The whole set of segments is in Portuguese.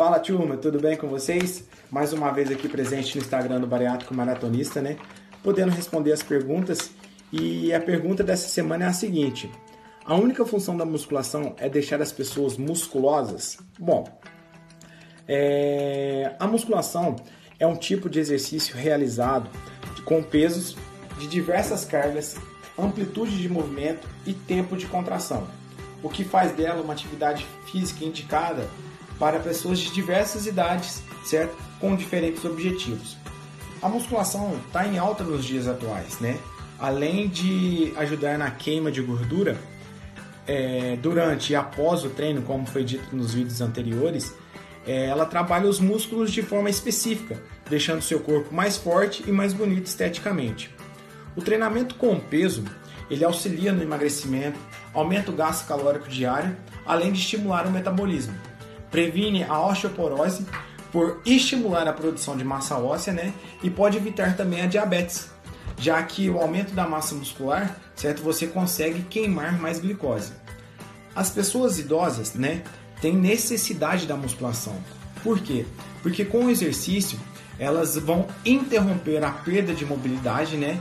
Fala turma, tudo bem com vocês? Mais uma vez aqui presente no Instagram do Bariátrico Maratonista, né? Podendo responder as perguntas. E a pergunta dessa semana é a seguinte: A única função da musculação é deixar as pessoas musculosas? Bom, é... a musculação é um tipo de exercício realizado com pesos de diversas cargas, amplitude de movimento e tempo de contração, o que faz dela uma atividade física indicada para pessoas de diversas idades, certo? Com diferentes objetivos. A musculação está em alta nos dias atuais, né? Além de ajudar na queima de gordura, é, durante e após o treino, como foi dito nos vídeos anteriores, é, ela trabalha os músculos de forma específica, deixando seu corpo mais forte e mais bonito esteticamente. O treinamento com peso ele auxilia no emagrecimento, aumenta o gasto calórico diário, além de estimular o metabolismo previne a osteoporose por estimular a produção de massa óssea, né? E pode evitar também a diabetes, já que o aumento da massa muscular, certo? Você consegue queimar mais glicose. As pessoas idosas, né, têm necessidade da musculação. Por quê? Porque com o exercício, elas vão interromper a perda de mobilidade, né,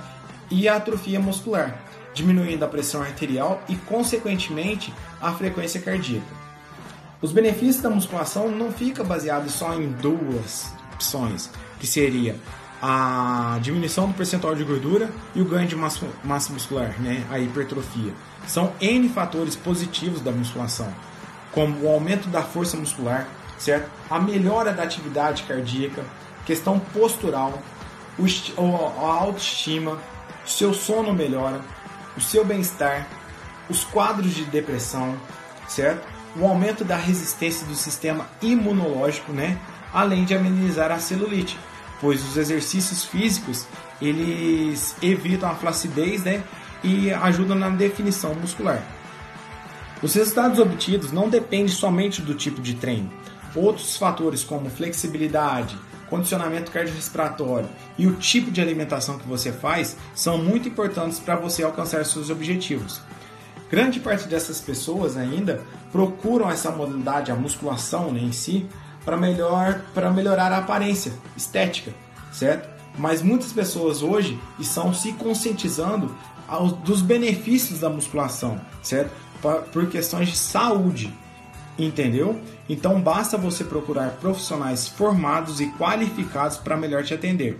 e a atrofia muscular, diminuindo a pressão arterial e consequentemente a frequência cardíaca. Os benefícios da musculação não fica baseado só em duas opções, que seria a diminuição do percentual de gordura e o ganho de massa, muscular, né, a hipertrofia. São N fatores positivos da musculação, como o aumento da força muscular, certo? A melhora da atividade cardíaca, questão postural, a autoestima, o seu sono melhora, o seu bem-estar, os quadros de depressão, certo? O aumento da resistência do sistema imunológico, né? além de amenizar a celulite, pois os exercícios físicos eles evitam a flacidez né? e ajudam na definição muscular. Os resultados obtidos não dependem somente do tipo de treino. Outros fatores como flexibilidade, condicionamento cardiorrespiratório e o tipo de alimentação que você faz são muito importantes para você alcançar seus objetivos. Grande parte dessas pessoas ainda procuram essa modalidade, a musculação né, em si, para melhor, melhorar a aparência estética, certo? Mas muitas pessoas hoje estão se conscientizando aos, dos benefícios da musculação, certo? Por questões de saúde, entendeu? Então basta você procurar profissionais formados e qualificados para melhor te atender.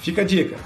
Fica a dica.